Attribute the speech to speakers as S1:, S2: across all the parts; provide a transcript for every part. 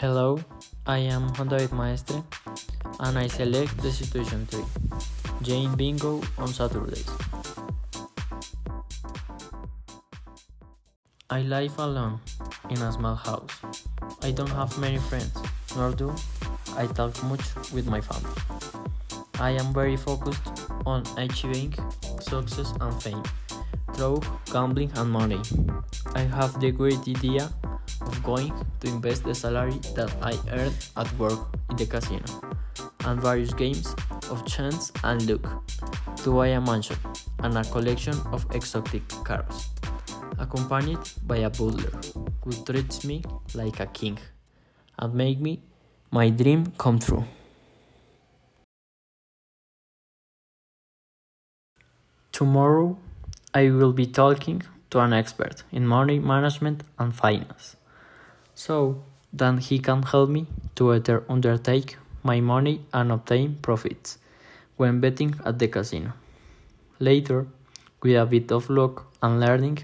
S1: Hello, I am David Maestre and I select the situation 3, Jane Bingo on Saturdays. I live alone in a small house. I don't have many friends, nor do I talk much with my family. I am very focused on achieving success and fame through gambling and money. I have the great idea of going to invest the salary that I earn at work in the casino and various games of chance and luck to buy a mansion and a collection of exotic cars, accompanied by a butler who treats me like a king and make me my dream come true. Tomorrow I will be talking to an expert in money management and finance so that he can help me to better undertake my money and obtain profits when betting at the casino. Later, with a bit of luck and learning,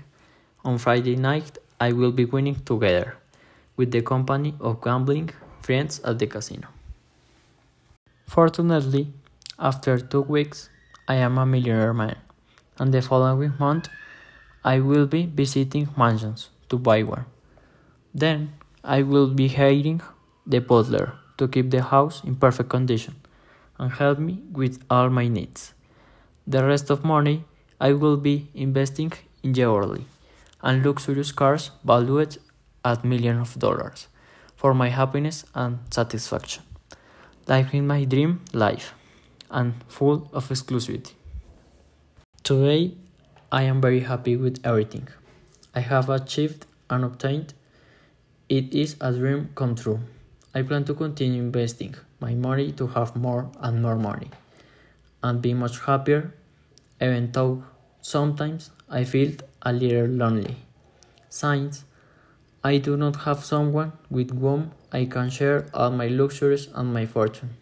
S1: on Friday night I will be winning together with the company of gambling friends at the casino. Fortunately, after two weeks, I am a millionaire man, and the following month I will be visiting mansions to buy one. Then I will be hiring the butler to keep the house in perfect condition and help me with all my needs. The rest of money I will be investing in jewelry and luxurious cars valued at millions of dollars for my happiness and satisfaction. Living my dream life and full of exclusivity. Today I am very happy with everything I have achieved and obtained it is a dream come true. I plan to continue investing my money to have more and more money and be much happier, even though sometimes I feel a little lonely. Since I do not have someone with whom I can share all my luxuries and my fortune.